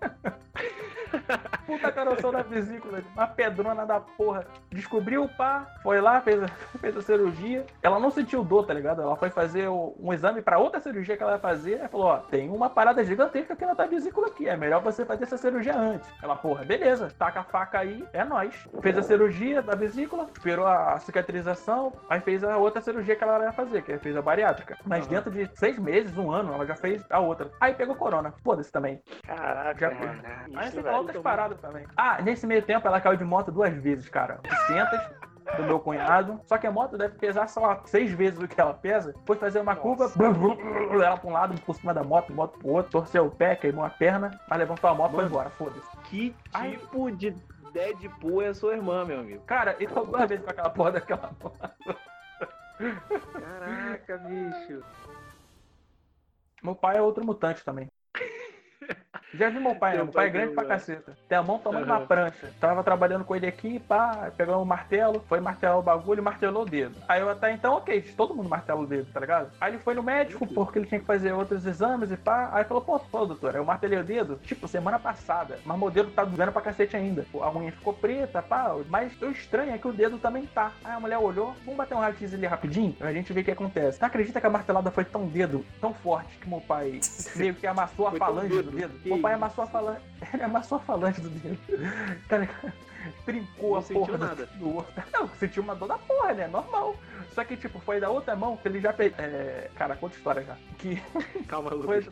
Puta caroção da vesícula, uma pedrona da porra. Descobriu, pá, foi lá, fez a, fez a cirurgia. Ela não sentiu dor, tá ligado? Ela foi fazer o- um exame pra outra cirurgia que ela ia fazer. Aí falou: Ó, tem uma parada gigantesca aqui na tua vesícula aqui. É melhor você fazer essa cirurgia antes. Ela, porra, beleza, taca a faca aí, é nóis. Fez a cirurgia da vesícula, esperou a cicatrização, aí fez a outra cirurgia que ela ia fazer, que fez a bariátrica. Mas
Aham.
dentro de seis meses, um ano, ela já fez a outra. Aí pegou corona. Foda-se também.
Caraca,
Já-
mano. Isso,
outras paradas também. Ah, nesse meio tempo ela caiu de moto duas vezes, cara. 800 do meu cunhado. Só que a moto deve pesar, sei lá, seis vezes o que ela pesa. Foi fazer uma curva, ela pra um lado, por cima da moto, moto pro outro, torceu o pé, queimou a perna, mas levantou a moto e foi embora, foda-se.
Que
Ai.
tipo de Deadpool é sua irmã, meu amigo?
Cara, e tô duas vezes com aquela porra daquela moto.
Caraca, bicho.
Meu pai é outro mutante também. Já vi meu pai, né? Meu pai é grande pra
né?
caceta. Tem a mão tomando uma
Aham.
prancha. Tava trabalhando com ele aqui, pá, pegou um martelo, foi martelar o bagulho e martelou o dedo. Aí eu até então, ok, todo mundo martela o dedo, tá ligado? Aí ele foi no médico porque ele tinha que fazer outros exames e pá. Aí falou, pô, pô, doutor, eu martelei o dedo, tipo, semana passada. Mas meu dedo tá doendo pra cacete ainda. A unha ficou preta, pá. Mas o estranho é que o dedo também tá. Aí a mulher olhou, vamos bater um raio-x ali rapidinho, pra gente ver o que acontece. Não acredita que a martelada foi tão dedo, tão forte, que meu pai meio que amassou a falange do dedo. Meu pai amassou a falange. Ele amassou a falange do dedo. Tá ligado? Trincou
Não
a porra do-
nada.
do. Não, sentiu uma dor da porra, né? Normal. Só que, tipo, foi da outra mão que ele já fez. É... Cara, conta história já. Que
Calma,
Foi-
Lucas.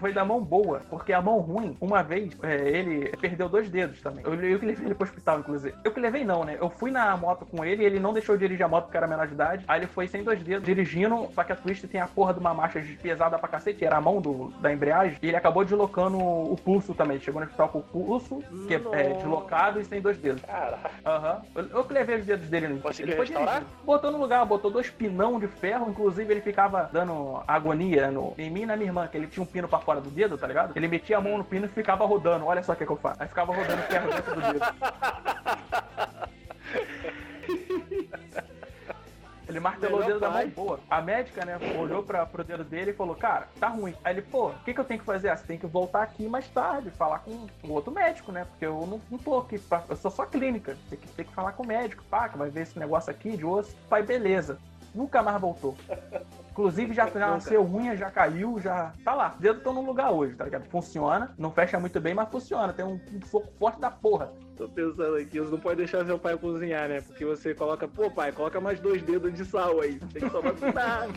foi da mão boa, porque a mão ruim, uma vez, é, ele perdeu dois dedos também. Eu, eu que levei ele pro hospital, inclusive. Eu que levei não, né? Eu fui na moto com ele e ele não deixou eu dirigir a moto porque era menor de idade. Aí ele foi sem dois dedos, dirigindo, só que a Twist tem a porra de uma marcha pesada pra cacete, era a mão do, da embreagem, e ele acabou deslocando o pulso também. Chegou no hospital com o pulso, que é, é,
Nossa.
Deslocado e sem dois dedos.
Caraca.
Aham. Eu, eu que levei os dedos dele.
Conseguiu
ele
restaurar?
dirigindo. Botou no lugar, botou dois pinão de ferro. Inclusive, ele ficava dando agonia no, em mim e na minha irmã, que ele tinha um pino pra fora do dedo, tá ligado? Ele metia a mão no pino e ficava rodando. Olha só o que, que eu faço. Aí ficava rodando ferro dentro do dedo. Ele martelou
Melhor
o dedo da mão boa. A médica, né, olhou pra, pro dedo dele e falou, cara, tá ruim. Aí ele, pô, o que, que eu tenho que fazer? Ah, você tem que voltar aqui mais tarde, falar com o outro médico, né? Porque eu não, não tô aqui, pra, eu sou só clínica. Tem que, tem que falar com o médico, pá, que vai ver esse negócio aqui de osso. Pai, beleza. Nunca mais voltou. Inclusive já, já nasceu unha, já caiu, já. Tá lá. Os dedos estão no lugar hoje, tá ligado? Funciona. Não fecha muito bem, mas funciona. Tem um, um soco forte da porra.
Tô pensando aqui, você não pode deixar seu pai cozinhar, né? Porque você coloca, pô, pai, coloca mais dois dedos de sal aí. Tem que tomar cuidado.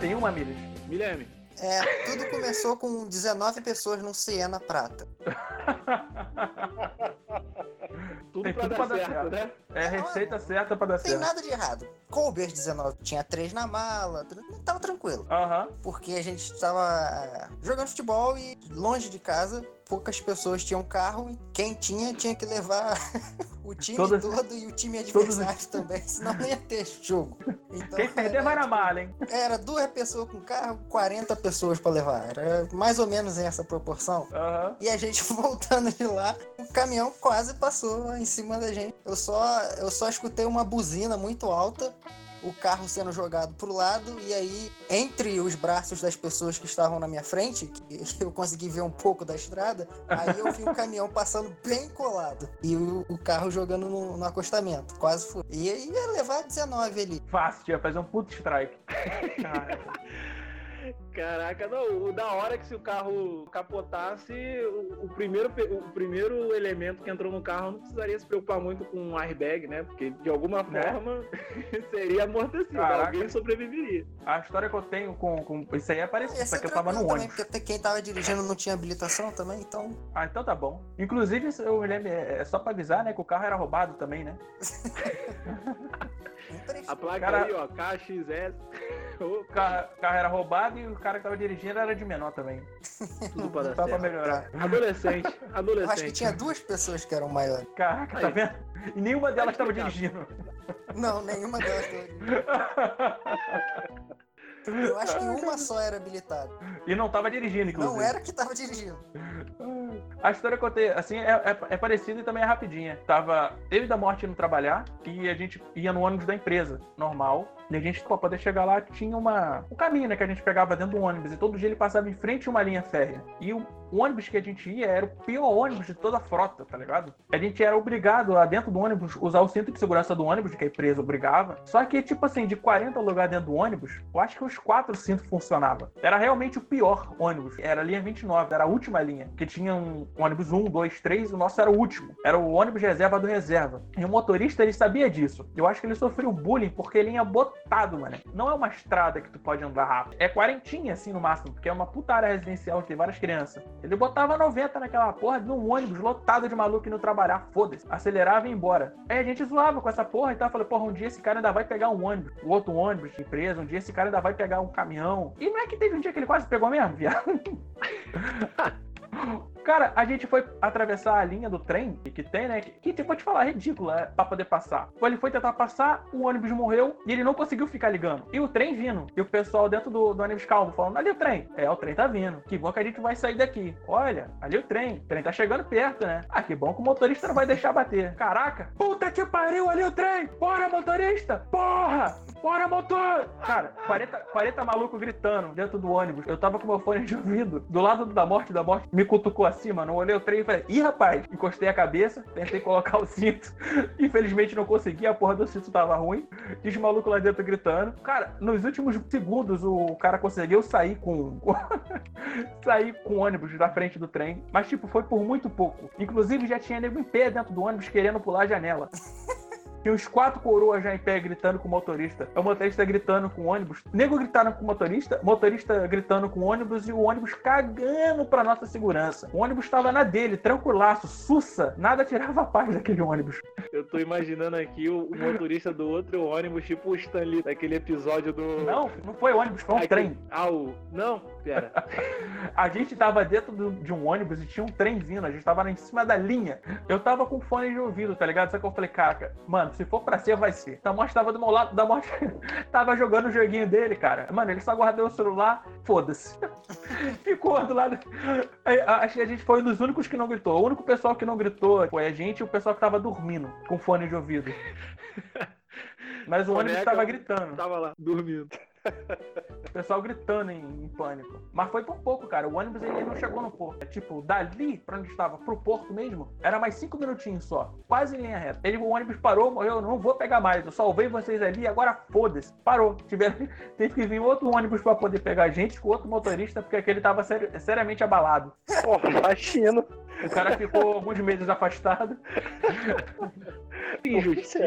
Tem uma, Miles.
Guilherme,
É, tudo começou com 19 pessoas num Siena Prata.
tudo pra
tudo
dar
pra dar
certo,
certo.
né?
É a
Não,
receita
não.
certa pra dar
Não tem
certo.
nada de errado. Couber 19 tinha três na mala, tava tranquilo.
Aham.
Porque a gente tava jogando futebol e longe de casa, poucas pessoas tinham carro e quem tinha tinha que levar o time
Todas-
todo e o time
todos-
adversário também, senão não ia ter jogo. Então,
Quem perder
era,
vai na mala, hein?
Era duas pessoas com carro, 40 pessoas pra levar. Era mais ou menos essa proporção.
Aham.
E a gente voltando de lá, o caminhão quase passou em cima da gente. Eu só, eu só escutei uma buzina muito alta, o carro sendo jogado pro lado, e aí, entre os braços das pessoas que estavam na minha frente, que eu consegui ver um pouco da estrada, aí eu vi o caminhão passando bem colado. E o, o carro jogando no, no acostamento. Quase foi. E aí ia levar 19 ali.
Fácil, ia fazer um puto strike. Cara,
Caraca, não, o da hora é que se o carro capotasse, o, o primeiro, o primeiro elemento que entrou no carro não precisaria se preocupar muito com um airbag, né? Porque de alguma
Né?
forma seria amortecido,
Caraca.
alguém sobreviveria.
a história que eu tenho com, com isso aí é parecido, só que eu tava no
também,
ônibus.
porque quem tava dirigindo não tinha habilitação também, então.
Ah, então tá bom. Inclusive, eu me lembro, é é só pra avisar, né, que o carro era roubado também, né?
A placa
Cara-
aí, ó, KXS,
O carro, carro era roubado e o cara que tava dirigindo era de menor também.
tudo pra dar certo.
melhorar.
Adolescente,
Eu acho que
adolescente.
tinha duas pessoas que eram maiores.
Caraca, tá
Aí.
vendo? E nenhuma delas tava
explicado.
dirigindo.
Não, nenhuma delas tava dirigindo. Eu acho que uma só era habilitada.
e não tava dirigindo, inclusive.
Não era que tava dirigindo.
A história que eu contei, assim, é, é, é parecida e também é rapidinha. Tava eu e da Morte indo trabalhar e a gente ia no ônibus da empresa, normal. E a gente, pra poder chegar lá, tinha uma, um caminho, né, que a gente pegava dentro do ônibus. E todo dia ele passava em frente a uma linha férrea. E o, o ônibus que a gente ia era o pior ônibus de toda a frota, tá ligado? A gente era obrigado, lá dentro do ônibus, usar o cinto de segurança do ônibus, que a empresa obrigava. Só que, tipo assim, de 40 lugares dentro do ônibus, eu acho que os quatro cintos funcionavam. Era realmente o pior ônibus. Era a linha 29, era a última linha. Que tinha um ônibus 1, 2, 3, o nosso era o último. Era o ônibus reserva do reserva. E o motorista, ele sabia disso. Eu acho que ele sofreu bullying porque ele ia botado, mano. Não é uma estrada que tu pode andar rápido. É quarentinha, assim, no máximo, porque é uma puta área residencial, tem várias crianças. Ele botava 90 naquela porra num ônibus lotado de maluco indo trabalhar, foda-se. Acelerava e ia embora. Aí a gente zoava com essa porra e tal. Falei, porra, um dia esse cara ainda vai pegar um ônibus, o outro ônibus de empresa, um dia esse cara ainda vai pegar um caminhão. E não é que teve um dia que ele quase pegou mesmo, viado? Cara, a gente foi atravessar a linha do trem que tem, né? Que, que tipo, vou te falar, é ridícula é, pra poder passar. Ele foi tentar passar, o ônibus morreu e ele não conseguiu ficar ligando. E o trem vindo. E o pessoal dentro do, do ônibus calmo falando: ali o trem. É, o trem tá vindo. Que bom que a gente vai sair daqui. Olha, ali o trem. O trem tá chegando perto, né? Ah, que bom que o motorista não vai deixar bater. Caraca, puta que pariu, ali o trem. Bora, motorista. Porra, bora, motor. Cara, 40, 40 malucos gritando dentro do ônibus. Eu tava com meu fone de ouvido do lado da morte, da morte. Me cutucou assim, mano. Eu olhei o trem e falei, ih, rapaz. Encostei a cabeça, tentei colocar o cinto. Infelizmente não consegui, a porra do cinto tava ruim. E os malucos lá dentro gritando. Cara, nos últimos segundos o cara conseguiu sair com. sair com o ônibus da frente do trem. Mas, tipo, foi por muito pouco. Inclusive, já tinha nego em pé dentro do ônibus querendo pular a janela. Tinha uns quatro coroas já em pé gritando com o motorista. O motorista gritando com o ônibus. Nego gritando com o motorista. Motorista gritando com o ônibus e o ônibus cagando pra nossa segurança. O ônibus tava na dele, tranquilaço, sussa. Nada tirava a paz daquele ônibus.
Eu tô imaginando aqui o, motorista do outro ônibus, tipo o Stanley daquele episódio do.
Não, não foi ônibus, foi um
Aquele-
trem.
Ah, o. Não, pera.
A gente tava dentro de um ônibus e tinha um trem vindo, a gente tava lá em cima da linha. Eu tava com fone de ouvido, tá ligado? Só que eu falei, cara, mano, se for pra ser, vai ser. Da morte tava do meu lado, da morte tava jogando o joguinho dele, cara. Mano, ele só guardou o celular, foda-se. Ficou do lado. Acho que a gente foi um dos únicos que não gritou. O único pessoal que não gritou foi a gente e o pessoal que tava dormindo com fone de ouvido. Mas o ônibus
Soneca-
tava gritando.
Tava lá, dormindo.
O pessoal gritando em, em pânico. Mas foi por pouco, cara. O ônibus ele não chegou no porto. É, Tipo, dali pra onde estava, pro porto mesmo, era mais cinco minutinhos só. Quase em linha reta. Ele, o ônibus parou, morreu. Não vou pegar mais. Eu salvei vocês ali, agora foda-se. Parou. Tiveram, teve que vir outro ônibus pra poder pegar a gente com outro motorista, porque aquele tava seri- seriamente abalado.
Porra, imagino.
O cara ficou alguns meses afastado.
Injustiça.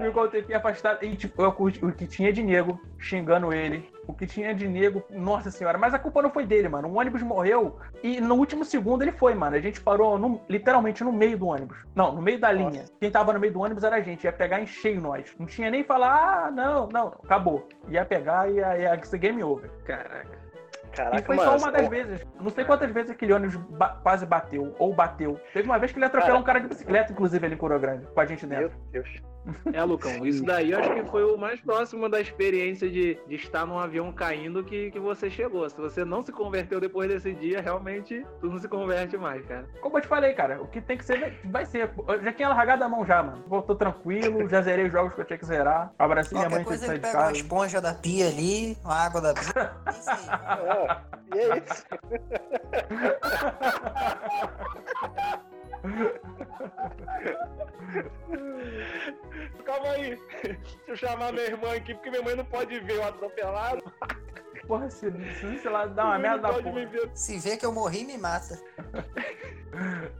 Ficou um tempinho afastado. E, tipo, eu o que tinha de nego xingando ele. O que tinha de nego, nossa senhora. Mas a culpa não foi dele, mano. O ônibus morreu e no último segundo ele foi, mano. A gente parou no- literalmente no meio do ônibus. Não, no meio da linha. Quem tava no meio do ônibus era a gente. Ia pegar em cheio nós. Não tinha nem falar, ah, não, não. Acabou. Ia pegar e ia, ia ser game over.
Caraca.
Caraca,
e foi
mano.
só uma das
pô,
vezes. Não sei quantas vezes aquele ônibus ba- quase bateu, ou bateu. Teve uma vez que ele atropelou
Cara.
um cara de bicicleta, inclusive, ali em Coro Grande, com a gente
Meu
dentro.
Deus.
É, Lucão, isso daí eu acho que foi o mais próximo da experiência de, de estar num avião caindo que, que você chegou. Se você não se converteu depois desse dia, realmente tu não se converte mais, cara.
Como eu te falei, cara, o que tem que ser, vai- ser. Eu já tinha largado a mão já, mano. Voltou tranquilo, já zerei os jogos que eu tinha que zerar. Abracei minha mãe
Qualquer
que
ele
de
pega uma
casa.
esponja da pia ali, uma água da pia. É
e é isso.
Calma aí. Deixa eu chamar minha irmã aqui, porque minha mãe não pode ver o atropelado.
Porra, se, se sei lá, dá uma
Minha
merda da porra.
ver.
Se vê que eu morri, me mata.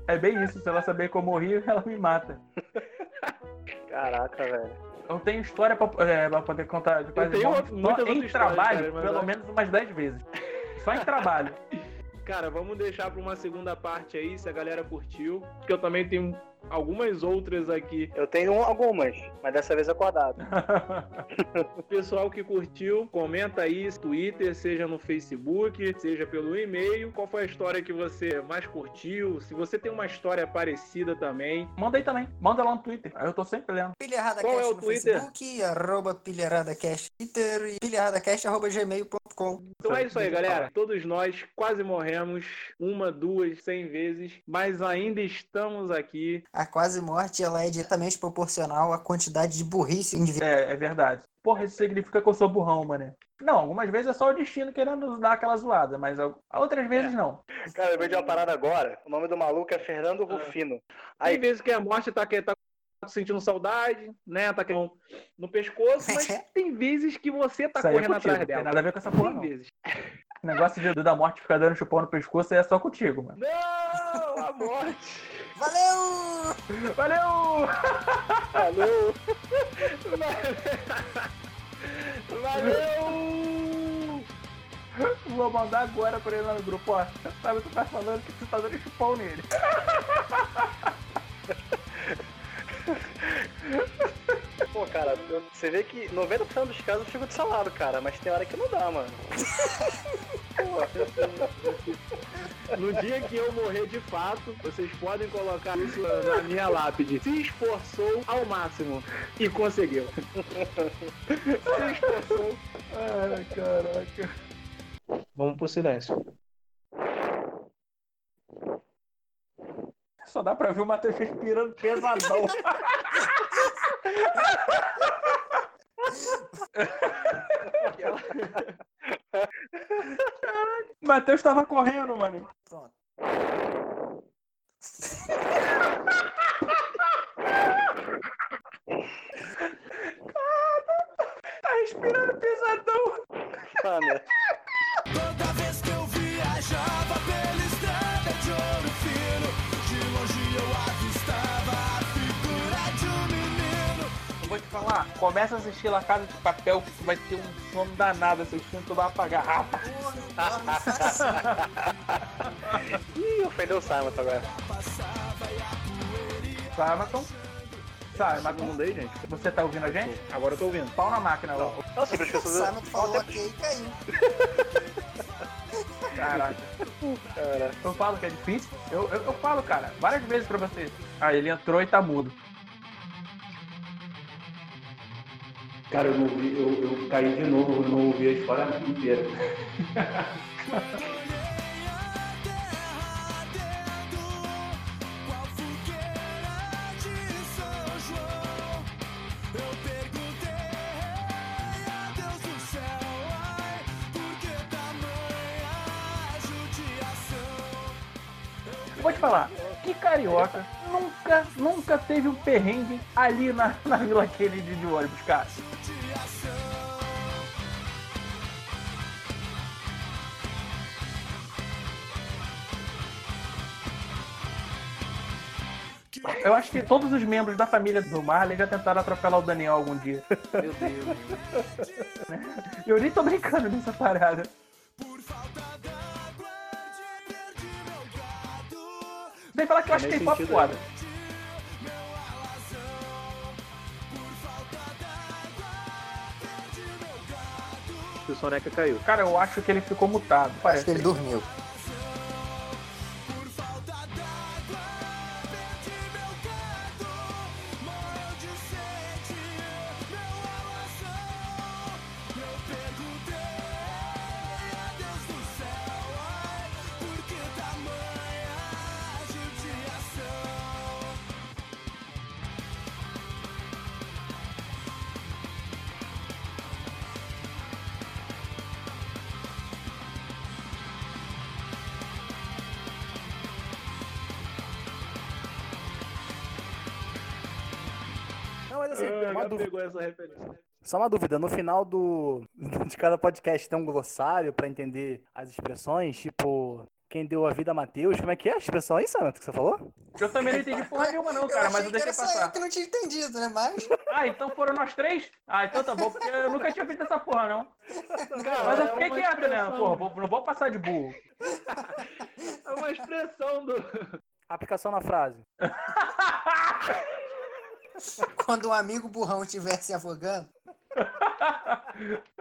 É bem isso, se ela saber que eu morri, ela me mata.
Caraca, velho.
Eu tenho história pra, é, pra poder contar de quase
tenho
igual.
outro-
em trabalho,
cara,
pelo
acho-
menos umas 10 vezes. Só em trabalho.
Cara, vamos deixar pra uma segunda parte aí, se a galera curtiu. Porque eu também tenho algumas outras aqui.
Eu tenho algumas, mas dessa vez acordado.
O pessoal que curtiu, comenta aí, Twitter, seja no Facebook, seja pelo e-mail. Qual foi a história que você mais curtiu? Se você tem uma história parecida também.
Manda aí também. Manda lá no Twitter. Aí eu tô sempre lendo.
Pilha Errada
Qual
Cast
é o
no
Twitter?
Facebook, arroba Pilha Errada Cast no Twitter e pilhaerradacast arroba gmail.com.
Então é isso aí, galera. Todos nós quase morremos uma, duas, cem vezes, mas ainda estamos aqui.
A quase morte ela é diretamente proporcional à quantidade de burrice individual.
É, é verdade. Porra, isso significa que eu sou burrão, mano. Não, algumas vezes é só o destino querendo nos dar aquela zoada, mas outras vezes não.
Cara, eu vejo uma parada agora. O nome do maluco é Fernando Rufino.
Tem
Aí,
vezes que a morte tá, tá sentindo saudade, né? Tá com no pescoço, mas tem vezes que você tá
Isso é
correndo
contigo,
atrás
não tem
dela.
nada a ver com essa porra,
Tem
não.
vezes.
O negócio de, da morte ficar dando chupão no pescoço é só contigo, mano.
Não, a morte.
Valeu!
Valeu!
valeu.
Valeu!
Vou mandar agora pra ele lá no grupo, ó. Sabe, tu tá falando que tu tá dando chupão nele.
Pô, cara, você vê que 90% dos casos eu fico de salado, cara, mas tem hora que não dá, mano.
No dia que eu morrer de fato, vocês podem colocar isso na minha lápide. Se esforçou ao máximo e conseguiu. Se esforçou.
Ai, caraca.
Vamos pro silêncio.
Só dá pra ver o Matheus respirando pesadão. Matheus tava correndo, mano.
Pronto.
Tá respirando pesadão.
Mano,
começa a assistir La Casa de Papel que tu vai ter um sono danado assistindo, tu vai apagar.
Não isso.
ih, ofendeu o Simon agora.
Simon. Sai, mas
mundo aí, gente?
você tá ouvindo a gente?
Agora eu tô ouvindo.
Pau na máquina, ó.
Não, sempre as pessoas.
Simon falou ok e caiu.
Caraca.
Cara,
Eu falo que é difícil. Eu, eu, eu falo, cara, várias vezes pra você. Ah, ele entrou e tá mudo.
Cara, eu, não ouvi, eu, eu caí de novo, eu não ouvi a história inteira.
Eu
vou te falar, que carioca nunca, nunca teve um perrengue ali na, na Vila Kennedy de ônibus, cara. Eu acho que todos os membros da família do Marley já tentaram atropelar o Daniel algum dia.
Meu Deus.
Eu nem tô brincando nessa parada. Sem falar que eu acho que K-pop
sentido,
foda.
O Soneca caiu.
Cara, eu acho que ele ficou mutado.
Acho
Parece.
que ele dormiu.
Dúvida.
pegou essa referência.
Só uma dúvida, no final do de cada podcast tem um glossário pra entender as expressões, tipo, quem deu a vida a Mateus, como é que é a expressão aí, Santo, que você falou?
Eu também não entendi porra nenhuma, não, cara,
eu
mas eu
que era
deixei
só eu
passar.
que não tinha entendido, né? Mas
Ah, então foram nós três? Ah, então tá bom, porque eu nunca tinha feito essa porra, não.
Cara,
Mas eu
é
fiquei
uma
quieto, né? Porra, não vou passar de burro.
É uma expressão do.
Aplicação na frase.
Quando um amigo burrão estiver se afogando,